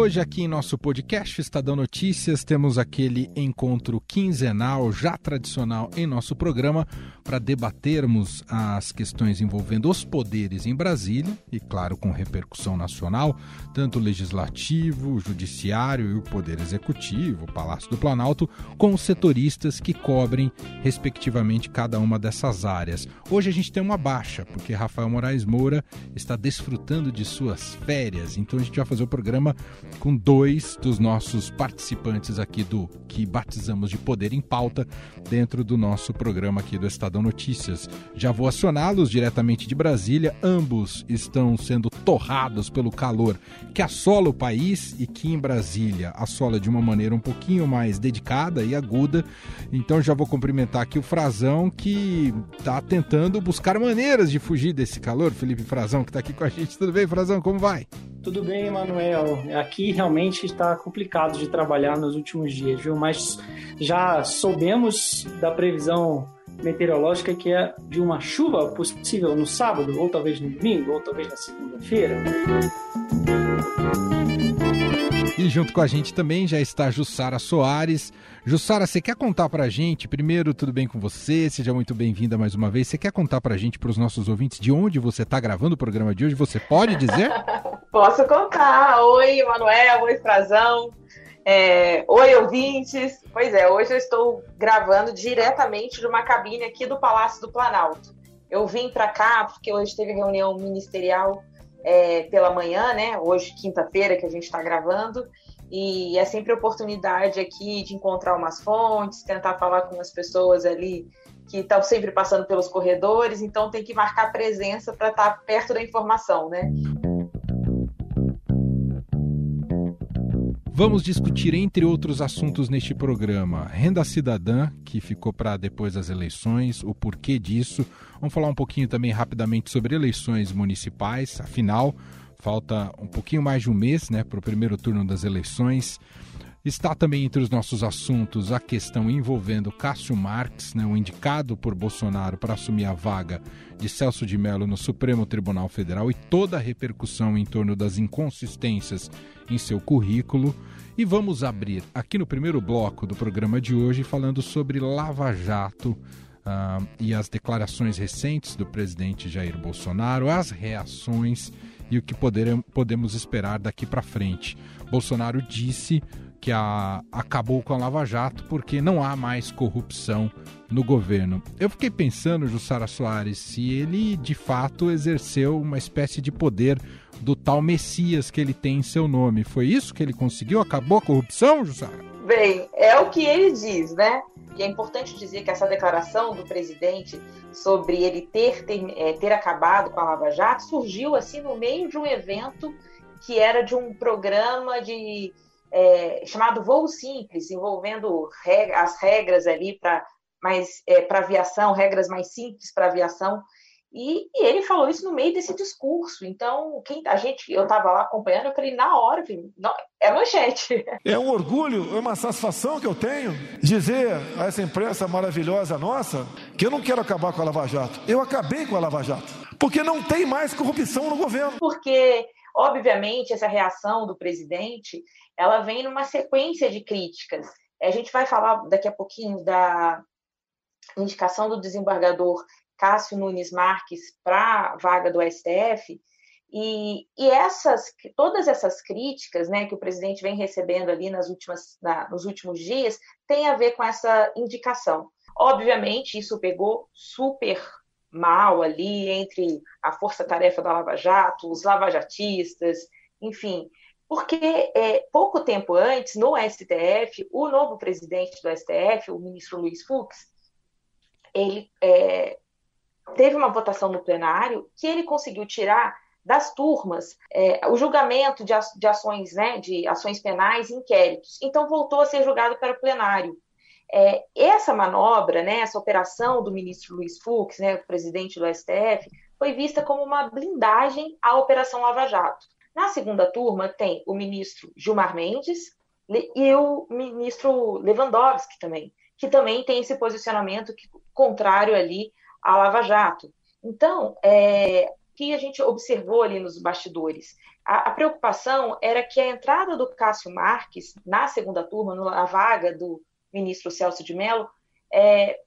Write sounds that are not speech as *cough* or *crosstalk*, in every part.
Hoje, aqui em nosso podcast Estadão Notícias, temos aquele encontro quinzenal, já tradicional em nosso programa, para debatermos as questões envolvendo os poderes em Brasília, e claro, com repercussão nacional, tanto legislativo, judiciário e o poder executivo, o Palácio do Planalto, com os setoristas que cobrem, respectivamente, cada uma dessas áreas. Hoje a gente tem uma baixa, porque Rafael Moraes Moura está desfrutando de suas férias, então a gente vai fazer o programa com dois dos nossos participantes aqui do que batizamos de Poder em Pauta dentro do nosso programa aqui do Estadão Notícias. Já vou acioná-los diretamente de Brasília. Ambos estão sendo torrados pelo calor que assola o país e que em Brasília assola de uma maneira um pouquinho mais dedicada e aguda. Então já vou cumprimentar aqui o Frazão que está tentando buscar maneiras de fugir desse calor. Felipe Frazão que está aqui com a gente. Tudo bem, Frazão? Como vai? Tudo bem, Manuel. Aqui realmente está complicado de trabalhar nos últimos dias, viu? Mas já soubemos da previsão meteorológica que é de uma chuva possível no sábado, ou talvez no domingo, ou talvez na segunda-feira. E junto com a gente também já está Jussara Soares. Jussara, você quer contar para a gente, primeiro, tudo bem com você? Seja muito bem-vinda mais uma vez. Você quer contar para a gente, para os nossos ouvintes, de onde você está gravando o programa de hoje? Você pode dizer? *laughs* Posso contar. Oi, Manuel. Oi, Frazão. É, oi, ouvintes. Pois é, hoje eu estou gravando diretamente de uma cabine aqui do Palácio do Planalto. Eu vim para cá porque hoje teve reunião ministerial é, pela manhã, né? Hoje, quinta-feira, que a gente está gravando. E é sempre oportunidade aqui de encontrar umas fontes, tentar falar com as pessoas ali que estão sempre passando pelos corredores, então tem que marcar presença para estar tá perto da informação, né? Vamos discutir, entre outros assuntos neste programa, renda cidadã, que ficou para depois das eleições, o porquê disso. Vamos falar um pouquinho também rapidamente sobre eleições municipais, afinal, falta um pouquinho mais de um mês né, para o primeiro turno das eleições. Está também entre os nossos assuntos a questão envolvendo Cássio Marques, né, o indicado por Bolsonaro para assumir a vaga de Celso de Mello no Supremo Tribunal Federal e toda a repercussão em torno das inconsistências em seu currículo. E vamos abrir aqui no primeiro bloco do programa de hoje falando sobre Lava Jato. Uh, e as declarações recentes do presidente Jair Bolsonaro, as reações e o que podemos esperar daqui para frente. Bolsonaro disse que a, acabou com a Lava Jato porque não há mais corrupção no governo. Eu fiquei pensando, Jussara Soares, se ele de fato exerceu uma espécie de poder do tal Messias que ele tem em seu nome. Foi isso que ele conseguiu? Acabou a corrupção, Jussara? Bem, é o que ele diz, né? E é importante dizer que essa declaração do presidente sobre ele ter, ter, é, ter acabado com a Lava Jato surgiu assim no meio de um evento que era de um programa de é, chamado voo simples, envolvendo as regras ali para mais é, para aviação, regras mais simples para aviação. E, e, ele falou isso no meio desse discurso. Então, quem a gente, eu estava lá acompanhando, eu falei na hora, falei, não, é manchete. *laughs* É um orgulho, é uma satisfação que eu tenho dizer a essa imprensa maravilhosa nossa que eu não quero acabar com a Lava Jato. Eu acabei com a Lava Jato, porque não tem mais corrupção no governo. Porque Obviamente, essa reação do presidente, ela vem numa sequência de críticas. A gente vai falar daqui a pouquinho da indicação do desembargador Cássio Nunes Marques para a vaga do STF, e, e, essas, todas essas críticas né, que o presidente vem recebendo ali nas últimas, na, nos últimos dias tem a ver com essa indicação. Obviamente, isso pegou super mal ali entre a força-tarefa da Lava Jato, os lavajatistas, enfim, porque é, pouco tempo antes, no STF, o novo presidente do STF, o ministro Luiz Fux, ele é, teve uma votação no plenário que ele conseguiu tirar das turmas é, o julgamento de, de ações, né, de ações penais e inquéritos. Então voltou a ser julgado para o plenário. É, essa manobra, né, essa operação do ministro Luiz Fux, né, presidente do STF, foi vista como uma blindagem à Operação Lava Jato. Na segunda turma tem o ministro Gilmar Mendes e o ministro Lewandowski também, que também tem esse posicionamento contrário ali à Lava Jato. Então, é, que a gente observou ali nos bastidores? A, a, preocupação era que a entrada do Cássio Marques na segunda turma, na vaga do ministro Celso de Mello, é,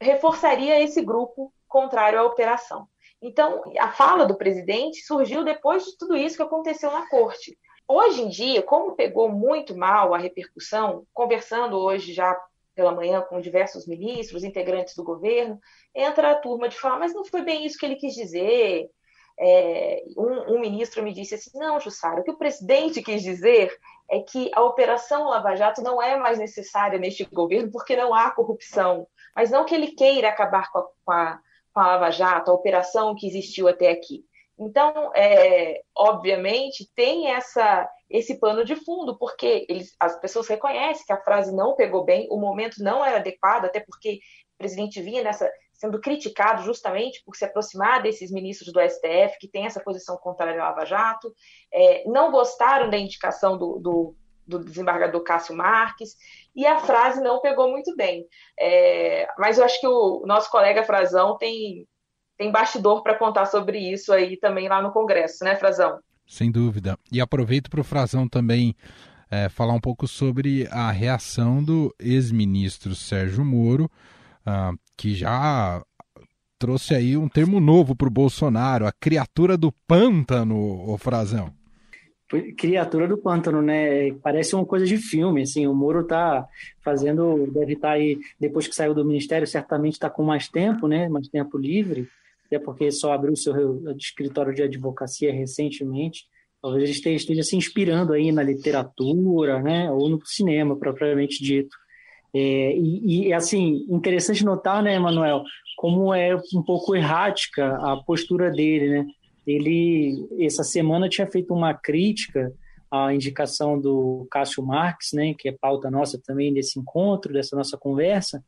reforçaria esse grupo contrário à operação. Então, a fala do presidente surgiu depois de tudo isso que aconteceu na corte. Hoje em dia, como pegou muito mal a repercussão, conversando hoje já pela manhã com diversos ministros, integrantes do governo, entra a turma de falar, mas não foi bem isso que ele quis dizer. É, um, um, ministro me disse assim: não, Jussara, o que o presidente quis dizer é que a operação Lava Jato não é mais necessária neste governo porque não há corrupção. Mas não que ele queira acabar com a, com a, com a Lava Jato, a operação que existiu até aqui. Então, é, obviamente, tem essa, esse pano de fundo, porque eles, as pessoas reconhecem que a frase não pegou bem, o momento não era adequado, até porque o presidente vinha nessa, sendo criticado justamente por se aproximar desses ministros do STF, que tem essa posição contrária à Lava Jato, é, não gostaram da indicação do, do, do, desembargador Cássio Marques, e a frase não pegou muito bem. É, mas eu acho que o nosso colega Frazão tem tem bastidor para contar sobre isso aí também lá no Congresso, né, Frazão? Sem dúvida. E aproveito para o Frazão também é, falar um pouco sobre a reação do ex-ministro Sérgio Moro, uh, que já trouxe aí um termo novo para o Bolsonaro, a criatura do pântano, o Frazão. Criatura do pântano, né? Parece uma coisa de filme, assim, o Moro tá fazendo, deve estar tá aí, depois que saiu do ministério, certamente está com mais tempo, né? Mais tempo livre, até porque só abriu seu escritório de advocacia recentemente. Talvez ele esteja, esteja se inspirando aí na literatura, né, ou no cinema propriamente dito. É, e, e, assim, interessante notar, né, Emanuel, como é um pouco errática a postura dele, né? Ele, essa semana, tinha feito uma crítica à indicação do Cássio Marques, né, que é pauta nossa também desse encontro, dessa nossa conversa,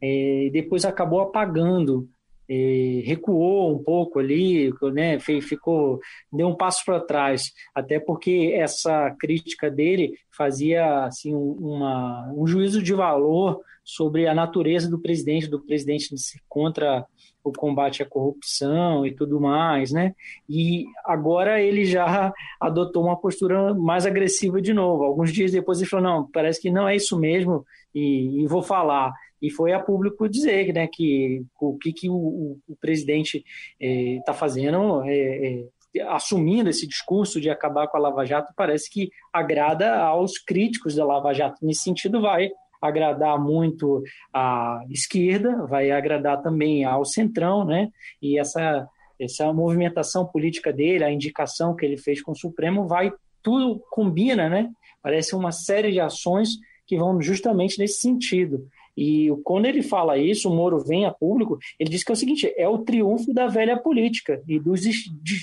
é, e depois acabou apagando recuou um pouco ali, né, ficou deu um passo para trás, até porque essa crítica dele fazia assim uma, um juízo de valor sobre a natureza do presidente, do presidente contra o combate à corrupção e tudo mais, né? E agora ele já adotou uma postura mais agressiva de novo. Alguns dias depois ele falou: não, parece que não é isso mesmo e, e vou falar e foi a público dizer né, que o que, que o, o presidente está é, fazendo, é, é, assumindo esse discurso de acabar com a Lava Jato, parece que agrada aos críticos da Lava Jato. Nesse sentido, vai agradar muito a esquerda, vai agradar também ao centrão, né? E essa essa movimentação política dele, a indicação que ele fez com o Supremo, vai tudo combina, né? Parece uma série de ações que vão justamente nesse sentido. E quando ele fala isso, o Moro vem a público, ele diz que é o seguinte: é o triunfo da velha política e dos,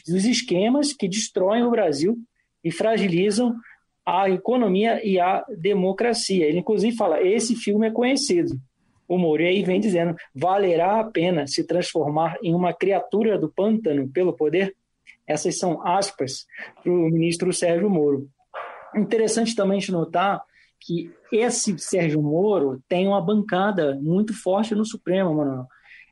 dos esquemas que destroem o Brasil e fragilizam a economia e a democracia. Ele, inclusive, fala: esse filme é conhecido. O Moro aí vem dizendo: valerá a pena se transformar em uma criatura do pântano pelo poder? Essas são aspas para o ministro Sérgio Moro. Interessante também de notar que esse Sérgio Moro tem uma bancada muito forte no Supremo, Manuel.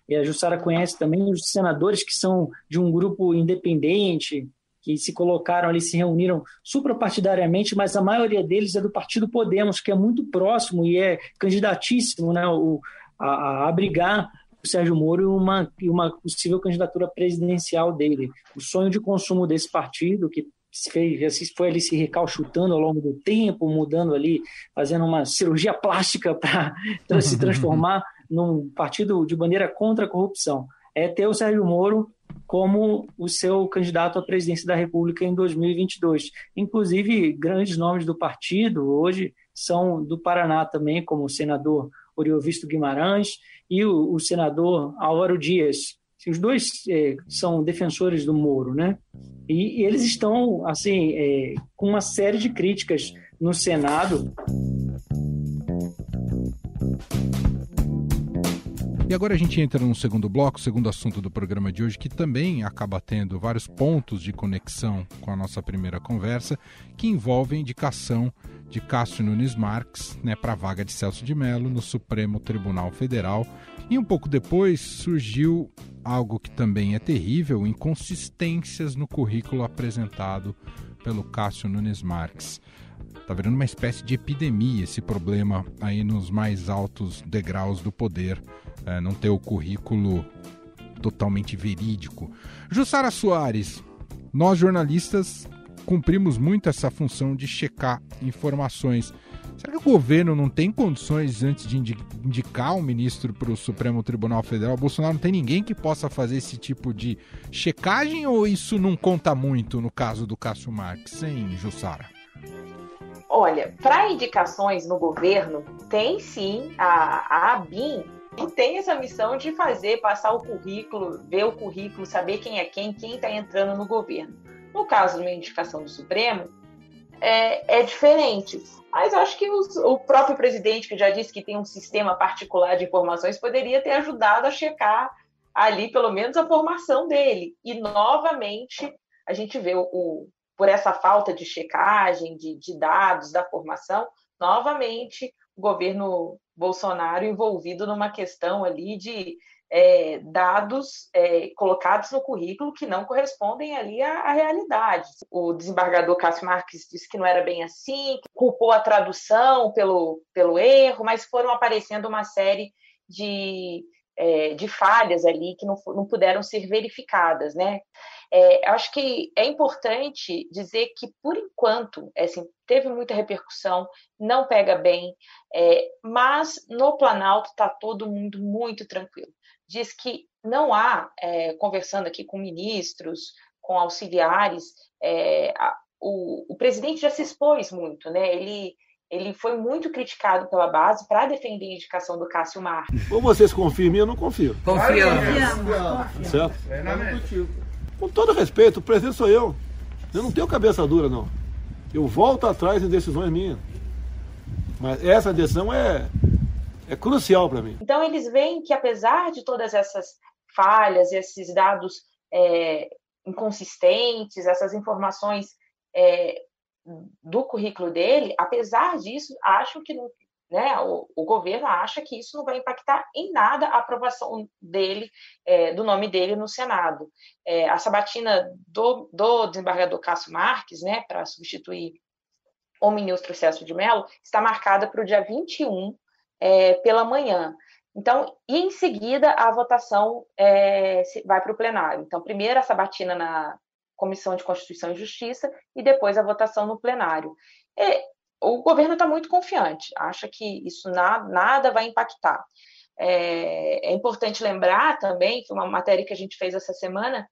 E a Jussara conhece também os senadores que são de um grupo independente, que se colocaram ali, se reuniram suprapartidariamente, mas a maioria deles é do Partido Podemos, que é muito próximo e é candidatíssimo né, o, a, a abrigar o Sérgio Moro e uma, uma possível candidatura presidencial dele. O sonho de consumo desse partido, que fez, foi ali se recalchutando ao longo do tempo, mudando ali, fazendo uma cirurgia plástica para *laughs* se transformar *laughs* num partido de bandeira contra a corrupção. É ter o Sérgio Moro como o seu candidato à presidência da República em 2022. Inclusive, grandes nomes do partido hoje são do Paraná também, como o senador Oriovisto Guimarães e o, o senador Álvaro Dias, os dois é, são defensores do Moro, né? E, e eles estão, assim, é, com uma série de críticas no Senado. E agora a gente entra no segundo bloco, segundo assunto do programa de hoje, que também acaba tendo vários pontos de conexão com a nossa primeira conversa, que envolve a indicação de Cássio Nunes Marques né, para a vaga de Celso de Mello no Supremo Tribunal Federal E um pouco depois surgiu algo que também é terrível, inconsistências no currículo apresentado pelo Cássio Nunes Marques. Está virando uma espécie de epidemia esse problema aí nos mais altos degraus do poder, é, não ter o currículo totalmente verídico. Jussara Soares, nós jornalistas cumprimos muito essa função de checar informações. Será que o governo não tem condições, antes de indicar um ministro para o Supremo Tribunal Federal, o Bolsonaro não tem ninguém que possa fazer esse tipo de checagem ou isso não conta muito no caso do Cássio Marques, hein, Jussara? Olha, para indicações no governo, tem sim a, a ABIN tem essa missão de fazer, passar o currículo, ver o currículo, saber quem é quem, quem está entrando no governo. No caso de uma indicação do Supremo, é, é diferente. Mas acho que os, o próprio presidente, que já disse que tem um sistema particular de informações, poderia ter ajudado a checar ali, pelo menos, a formação dele. E, novamente, a gente vê o por essa falta de checagem de, de dados da formação, novamente, o governo Bolsonaro envolvido numa questão ali de é, dados é, colocados no currículo que não correspondem ali à, à, realidade. O desembargador Cássio Marques disse que não era bem assim, culpou a tradução pelo, pelo erro, mas foram aparecendo uma série de, é, de falhas ali que não, não puderam ser verificadas, né? É, acho que é importante dizer que, por enquanto, é assim, teve muita repercussão, não pega bem, é, mas no Planalto está todo mundo muito tranquilo diz que não há, é, conversando aqui com ministros, com auxiliares, é, a, o, o, presidente já se expôs muito, né? Ele, ele foi muito criticado pela base para defender a indicação do Cássio Marques. Ou vocês confiam em mim, eu não confio. Confiamos. Certo? Com todo respeito, o presidente sou eu. Eu não tenho cabeça dura, não. Eu volto atrás em decisões minhas. Mas essa decisão é, é crucial para mim. Então, eles veem que, apesar de todas essas falhas, esses dados é, inconsistentes, essas informações é, do currículo dele, apesar disso, acham que não, né, o, o, governo acha que isso não vai impactar em nada a aprovação dele, é, do nome dele no Senado. É, a sabatina do, do desembargador Cássio Marques, né, para substituir o ministro Celso de Mello, está marcada para o dia 21 é, pela manhã. Então, e em seguida a votação é, vai para o plenário. Então, primeiro a sabatina na Comissão de Constituição e Justiça e depois a votação no plenário. E, o governo está muito confiante, acha que isso na, nada vai impactar. É, é, importante lembrar também que uma matéria que a gente fez essa semana,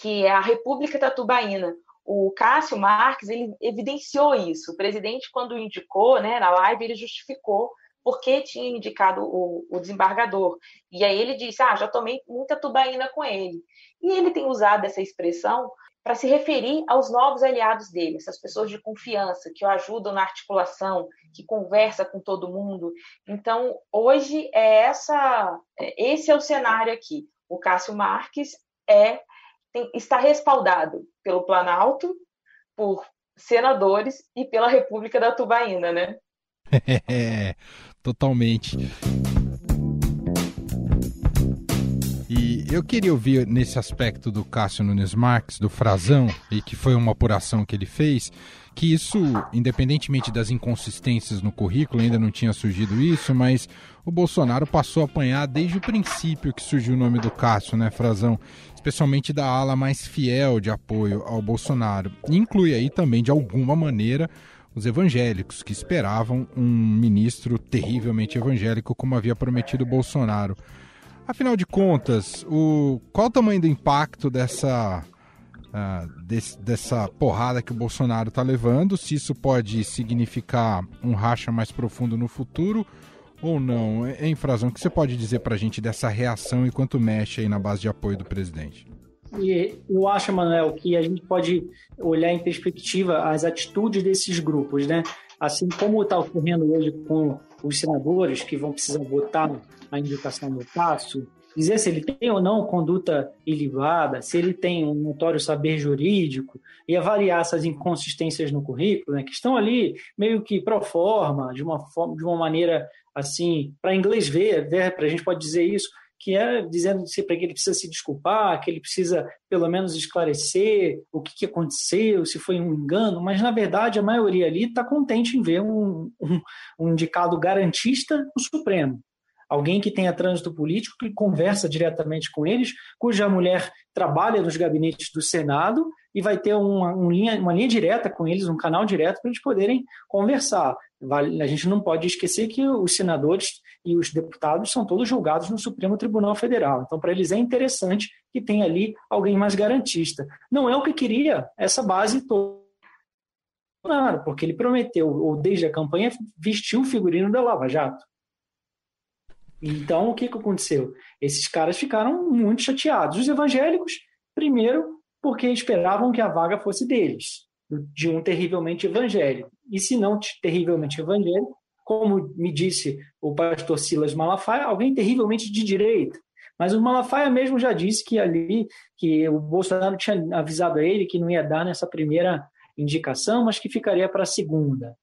que é a República Tatubaína. O Cássio Marques ele evidenciou isso. O presidente, quando indicou, né, na live, ele justificou porque tinha indicado o, o, desembargador. E aí ele disse: Ah, já tomei muita tubaína com ele. E ele tem usado essa expressão para se referir aos novos aliados dele, essas pessoas de confiança que o ajudam na articulação, que conversa com todo mundo. Então, hoje é essa, é, esse é o cenário aqui. O Cássio Marques é tem, está respaldado pelo Planalto, por senadores e pela República da Tubaína, né? *laughs* totalmente. E eu queria ouvir nesse aspecto do Cássio Nunes Marques, do Frazão, e que foi uma apuração que ele fez, que isso, independentemente das inconsistências no currículo, ainda não tinha surgido isso, mas o Bolsonaro passou a apanhar desde o princípio que surgiu o nome do Cássio, né, Frazão? Especialmente da ala mais fiel de apoio ao Bolsonaro. Inclui aí também, de alguma maneira, os evangélicos, que esperavam um ministro terrivelmente evangélico, como havia prometido Bolsonaro. Afinal de contas, o, qual o tamanho do impacto dessa, uh, desse, dessa porrada que o Bolsonaro está levando? Se isso pode significar um racha mais profundo no futuro ou não? Em Frazão, o que você pode dizer para a gente dessa reação e quanto mexe aí na base de apoio do presidente? E eu acho, Manuel, que a gente pode olhar em perspectiva as atitudes desses grupos, né? Assim como está ocorrendo hoje com os senadores que vão precisar votar a indicação do Cássio, dizer se ele tem ou não conduta ilibada, se ele tem um notório saber jurídico e avaliar essas inconsistências no currículo, né, que estão ali meio que pro forma, de uma, forma, de uma maneira assim, para inglês ver, ver para a gente pode dizer isso, que é dizendo para que ele precisa se desculpar, que ele precisa pelo menos esclarecer o que, que aconteceu, se foi um engano, mas na verdade a maioria ali está contente em ver um, um, um indicado garantista no Supremo alguém que tenha trânsito político, que conversa diretamente com eles, cuja mulher trabalha nos gabinetes do Senado e vai ter uma, um linha, uma linha direta com eles, um canal direto para eles poderem conversar. A gente não pode esquecer que os senadores e os deputados são todos julgados no Supremo Tribunal Federal. Então, para eles é interessante que tenha ali alguém mais garantista. Não é o que queria essa base toda porque ele prometeu, ou desde a campanha, vestiu o figurino da Lava Jato. Então, o que, que aconteceu? Esses caras ficaram muito chateados. Os evangélicos, primeiro, porque esperavam que a vaga fosse deles, de um terrivelmente evangélico. E se não terrivelmente evangélico, como me disse o pastor Silas Malafaia, alguém terrivelmente de direita. Mas o Malafaia mesmo já disse que ali, que o Bolsonaro tinha avisado a ele que não ia dar nessa primeira indicação, mas que ficaria para a segunda.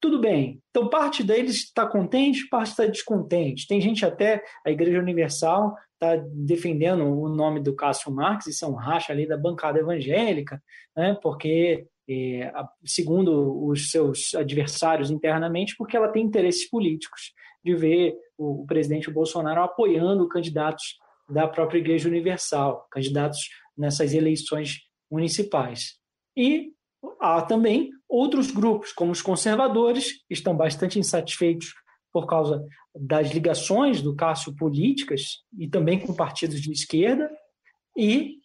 Tudo bem. Então, parte deles está contente, parte está descontente. Tem gente até, a Igreja Universal está defendendo o nome do Cássio Marques, isso é um racha ali da bancada evangélica, né, porque, é, segundo os seus adversários internamente, porque ela tem interesses políticos de ver o, o presidente Bolsonaro apoiando candidatos da própria Igreja Universal, candidatos nessas eleições municipais. E há também outros grupos, como os conservadores, que estão bastante insatisfeitos por causa das ligações do Cássio políticas e também com partidos de esquerda, e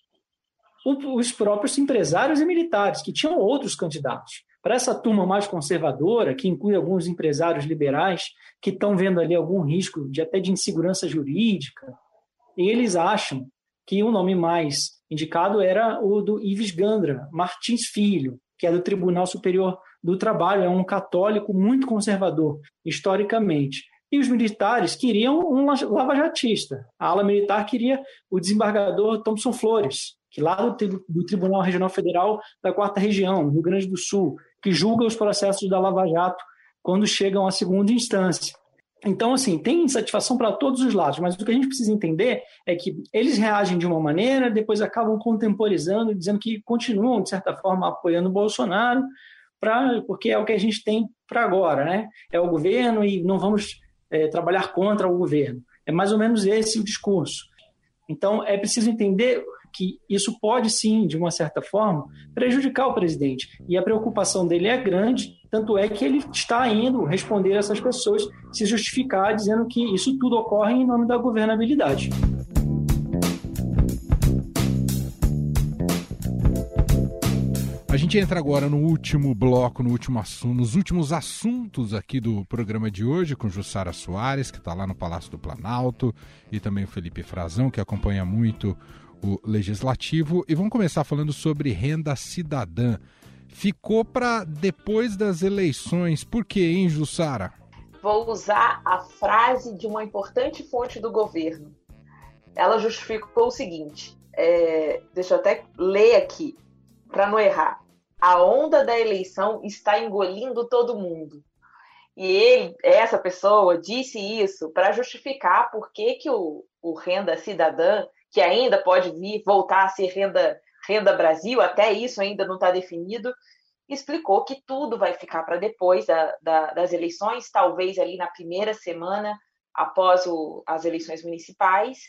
os próprios empresários e militares, que tinham outros candidatos. Para essa turma mais conservadora, que inclui alguns empresários liberais, que estão vendo ali algum risco de até de insegurança jurídica, eles acham que o nome mais indicado era o do Ives Gandra Martins Filho, que é do Tribunal Superior do Trabalho, é um católico muito conservador, historicamente. E os militares queriam um lavajatista. A ala militar queria o desembargador Thompson Flores, que lá do, do Tribunal Regional Federal da Quarta Região, no Rio Grande do Sul, que julga os processos da Lava Jato quando chegam à segunda instância. Então, assim, tem insatisfação para todos os lados, mas o que a gente precisa entender é que eles reagem de uma maneira, depois acabam contemporizando, dizendo que continuam, de certa forma, apoiando o Bolsonaro, pra, porque é o que a gente tem para agora, né? É o governo e não vamos é, trabalhar contra o governo. É mais ou menos esse o discurso. Então, é preciso entender que isso pode sim, de uma certa forma, prejudicar o presidente. E a preocupação dele é grande, tanto é que ele está indo responder a essas pessoas, se justificar, dizendo que isso tudo ocorre em nome da governabilidade. A gente entra agora no último bloco, no último assunto, nos últimos assuntos aqui do programa de hoje, com Jussara Soares, que está lá no Palácio do Planalto, e também o Felipe Frazão, que acompanha muito o legislativo. E vamos começar falando sobre renda cidadã. Ficou para depois das eleições. Por quê, hein, Jussara? Vou usar a frase de uma importante fonte do governo. Ela justificou o seguinte: é, deixa eu até ler aqui, para não errar. A onda da eleição está engolindo todo mundo. E ele, essa pessoa, disse isso para justificar por que, que o, o renda cidadã que ainda pode vir voltar a ser renda, renda Brasil, até isso ainda não está definido, explicou que tudo vai ficar para depois da, da, das eleições, talvez ali na primeira semana após o, as eleições municipais,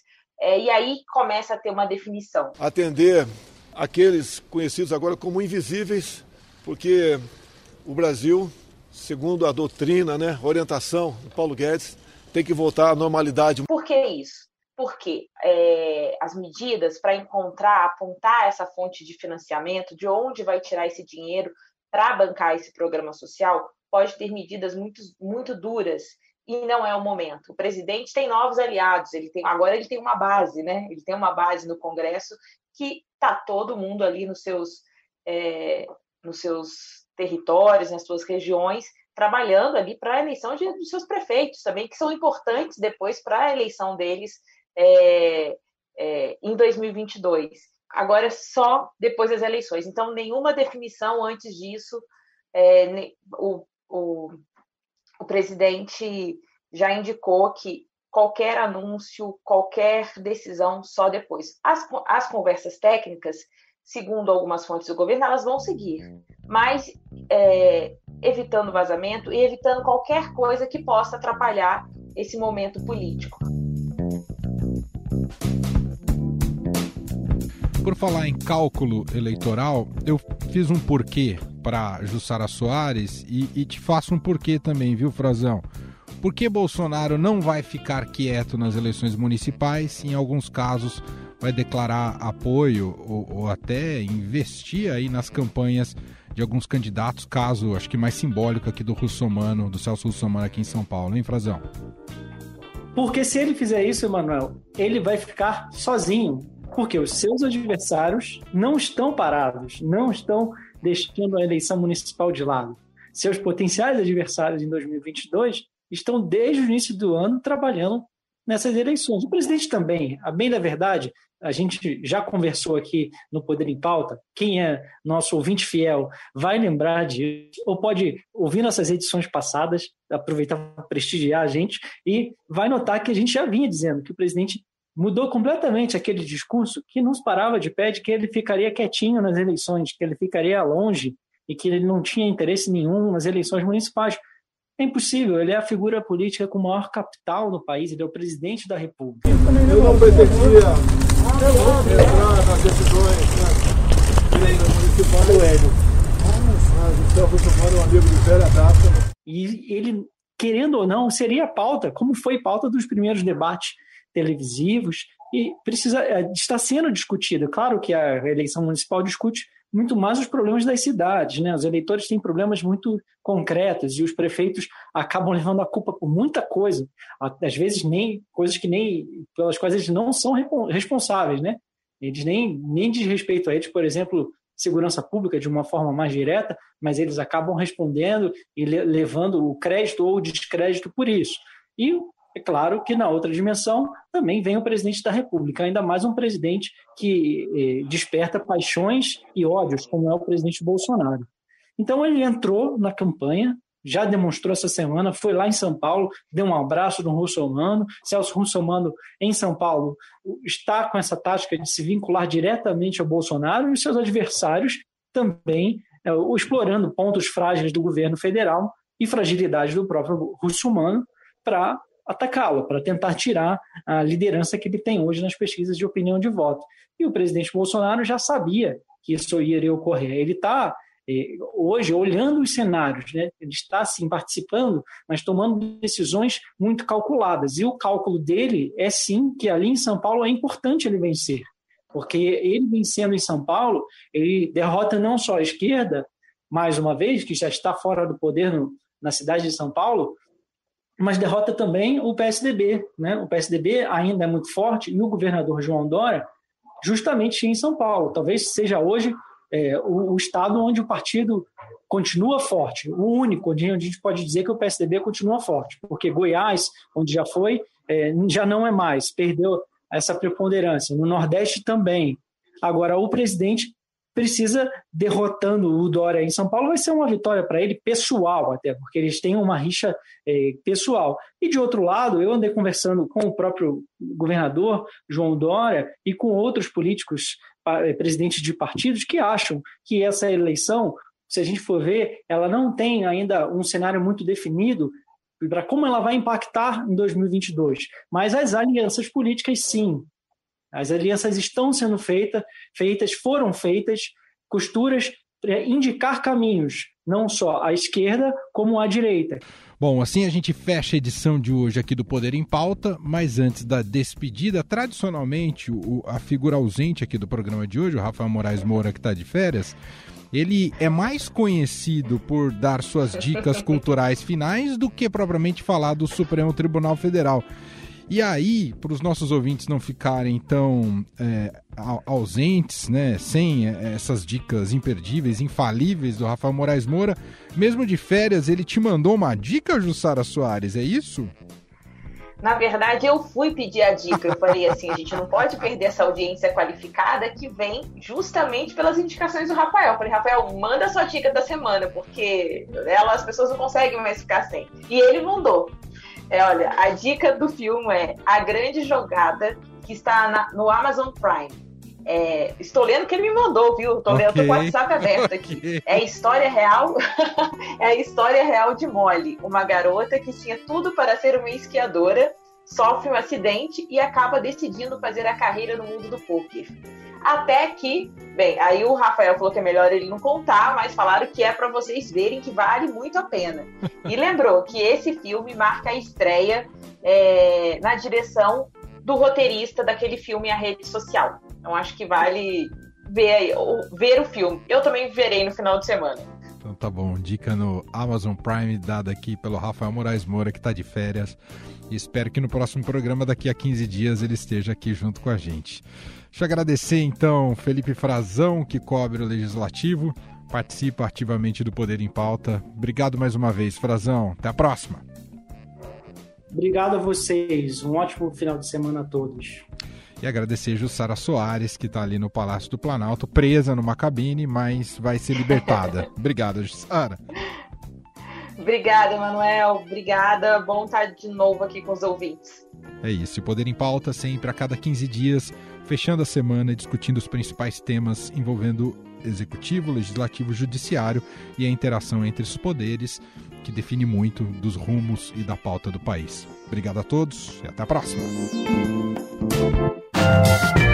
é, e aí começa a ter uma definição. Atender aqueles conhecidos agora como invisíveis, porque o Brasil, segundo a doutrina, né, orientação do Paulo Guedes, tem que voltar à normalidade. Por que isso? Porque é, as medidas para encontrar, apontar essa fonte de financiamento, de onde vai tirar esse dinheiro para bancar esse programa social, pode ter medidas muito, muito duras e não é o momento. O presidente tem novos aliados, ele tem agora ele tem uma base, né? Ele tem uma base no Congresso que está todo mundo ali nos seus é, nos seus territórios, nas suas regiões, trabalhando ali para a eleição de, dos seus prefeitos também, que são importantes depois para a eleição deles é, é, em 2022. Agora é só depois das eleições. Então, nenhuma definição antes disso. É, o, o, o presidente já indicou que qualquer anúncio, qualquer decisão só depois. As, as conversas técnicas, segundo algumas fontes do governo, elas vão seguir, mas é, evitando vazamento e evitando qualquer coisa que possa atrapalhar esse momento político. Por falar em cálculo eleitoral, eu fiz um porquê para Jussara Soares e, e te faço um porquê também, viu, Frazão? Por que Bolsonaro não vai ficar quieto nas eleições municipais? Em alguns casos, vai declarar apoio ou, ou até investir aí nas campanhas de alguns candidatos, caso acho que mais simbólico aqui do Russomano, do Celso Russomano aqui em São Paulo, hein, Frazão? Porque se ele fizer isso, Emanuel, ele vai ficar sozinho. Porque os seus adversários não estão parados, não estão deixando a eleição municipal de lado. Seus potenciais adversários em 2022 estão desde o início do ano trabalhando nessas eleições. O presidente também, a bem da verdade, a gente já conversou aqui no Poder em Pauta. Quem é nosso ouvinte fiel vai lembrar disso, ou pode ouvir nossas edições passadas, aproveitar para prestigiar a gente, e vai notar que a gente já vinha dizendo que o presidente mudou completamente aquele discurso que nos parava de pé de que ele ficaria quietinho nas eleições, que ele ficaria longe e que ele não tinha interesse nenhum nas eleições municipais. É impossível, ele é a figura política com maior capital no país, ele é o presidente da República. Eu não pretendia entrar nas decisões né, municipais do Hélio. Mas o Celso é um amigo de velha data. E ele, querendo ou não, seria pauta, como foi pauta dos primeiros debates televisivos, e precisa é, está sendo discutido. Claro que a eleição municipal discute muito mais os problemas das cidades. Né? Os eleitores têm problemas muito concretos e os prefeitos acabam *laughs* levando a culpa por muita coisa, às vezes nem coisas que nem pelas quais eles não são responsáveis, né? Eles nem nem diz respeito a eles, por exemplo, segurança pública de uma forma mais direta, mas eles acabam respondendo e levando o crédito ou o descrédito por isso. E é claro que na outra dimensão também vem o presidente da República, ainda mais um presidente que eh, desperta paixões e ódios, como é o presidente Bolsonaro. Então ele entrou na campanha, já demonstrou essa semana, foi lá em São Paulo, deu um abraço no Russomano. Celso Russomano, em São Paulo, está com essa tática de se vincular diretamente ao Bolsonaro e os seus adversários também é, explorando pontos frágeis do governo federal e fragilidades do próprio Russomano para atacá-lo, para tentar tirar a liderança que ele tem hoje nas pesquisas de opinião de voto. E o presidente Bolsonaro já sabia que isso iria ocorrer. Ele está eh, hoje olhando os cenários, né? ele está sim participando, mas tomando decisões muito calculadas. E o cálculo dele é sim que ali em São Paulo é importante ele vencer, porque ele vencendo em São Paulo, ele derrota não só a esquerda, mais uma vez, que já está fora do poder no, na cidade de São Paulo, mas derrota também o PSDB. Né? O PSDB ainda é muito forte e o governador João Dória, justamente em São Paulo. Talvez seja hoje é, o, o, estado onde o partido continua forte, o único onde a gente pode dizer que o PSDB continua forte, porque Goiás, onde já foi, é, já não é mais, perdeu essa preponderância. No Nordeste também. Agora, o presidente precisa, derrotando o Dória em São Paulo, vai ser uma vitória para ele pessoal, até, porque eles têm uma rixa é, pessoal. E de outro lado, eu andei conversando com o próprio governador João Dória e com outros políticos, é, presidentes de partidos, que acham que essa eleição, se a gente for ver, ela não tem ainda um cenário muito definido para como ela vai impactar em 2022. Mas as alianças políticas, sim, as alianças estão sendo feita, feitas, foram feitas, costuras para indicar caminhos, não só à esquerda como à direita. Bom, assim a gente fecha a edição de hoje aqui do Poder em Pauta, mas antes da despedida, tradicionalmente, o, a figura ausente aqui do programa de hoje, o Rafael Moraes Moura, que está de férias, ele é mais conhecido por dar suas dicas culturais finais do que propriamente falar do Supremo Tribunal Federal. E aí, para os nossos ouvintes não ficarem tão é, ausentes, né, sem é, essas dicas imperdíveis, infalíveis do Rafael Moraes Moura, mesmo de férias, ele te mandou uma dica, Jussara Soares, é isso? Na verdade, eu fui pedir a dica. Eu falei assim: a gente não pode perder essa audiência qualificada que vem justamente pelas indicações do Rafael. Eu falei, Rafael, manda sua dica da semana, porque ela, as pessoas não conseguem mais ficar sem. E ele mandou. É, olha, a dica do filme é A Grande Jogada, que está na, no Amazon Prime. É, estou lendo o que ele me mandou, viu? Estou okay. lendo, tô com o WhatsApp aberto aqui. Okay. É história real, *laughs* é a história real de Molly, uma garota que tinha tudo para ser uma esquiadora, sofre um acidente e acaba decidindo fazer a carreira no mundo do poker. Até que, bem, aí o Rafael falou que é melhor ele não contar, mas falaram que é para vocês verem que vale muito a pena. E *laughs* lembrou que esse filme marca a estreia é, na direção do roteirista daquele filme A Rede Social. Então acho que vale ver, ver o filme. Eu também verei no final de semana. Então tá bom, dica no Amazon Prime dada aqui pelo Rafael Moraes Moura, que está de férias. E espero que no próximo programa, daqui a 15 dias, ele esteja aqui junto com a gente. Deixa eu agradecer então Felipe Frazão, que cobre o Legislativo, participa ativamente do Poder em Pauta. Obrigado mais uma vez, Frazão. Até a próxima. Obrigado a vocês. Um ótimo final de semana a todos. E agradecer a Jussara Soares, que está ali no Palácio do Planalto, presa numa cabine, mas vai ser libertada. *laughs* Obrigado, Jussara. Obrigada, Manuel. Obrigada. Bom estar de novo aqui com os ouvintes. É isso. O Poder em Pauta sempre a cada 15 dias, fechando a semana e discutindo os principais temas envolvendo executivo, legislativo, judiciário e a interação entre os poderes, que define muito dos rumos e da pauta do país. Obrigado a todos e até a próxima.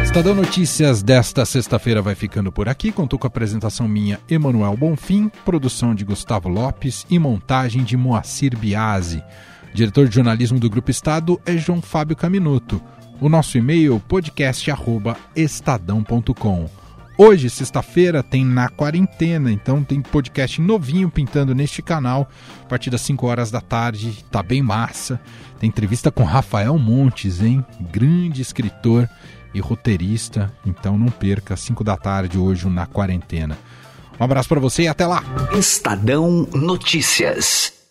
Estadão Notícias desta sexta-feira vai ficando por aqui. Contou com a apresentação minha, Emanuel Bonfim, produção de Gustavo Lopes e montagem de Moacir Biasi. Diretor de jornalismo do Grupo Estado é João Fábio Caminuto. O nosso e-mail podcast@estadão.com. Hoje, sexta-feira, tem Na Quarentena, então tem podcast novinho pintando neste canal a partir das 5 horas da tarde, tá bem massa. Tem entrevista com Rafael Montes, hein? Grande escritor e roteirista, então não perca, 5 da tarde hoje Na Quarentena. Um abraço para você e até lá. Estadão Notícias.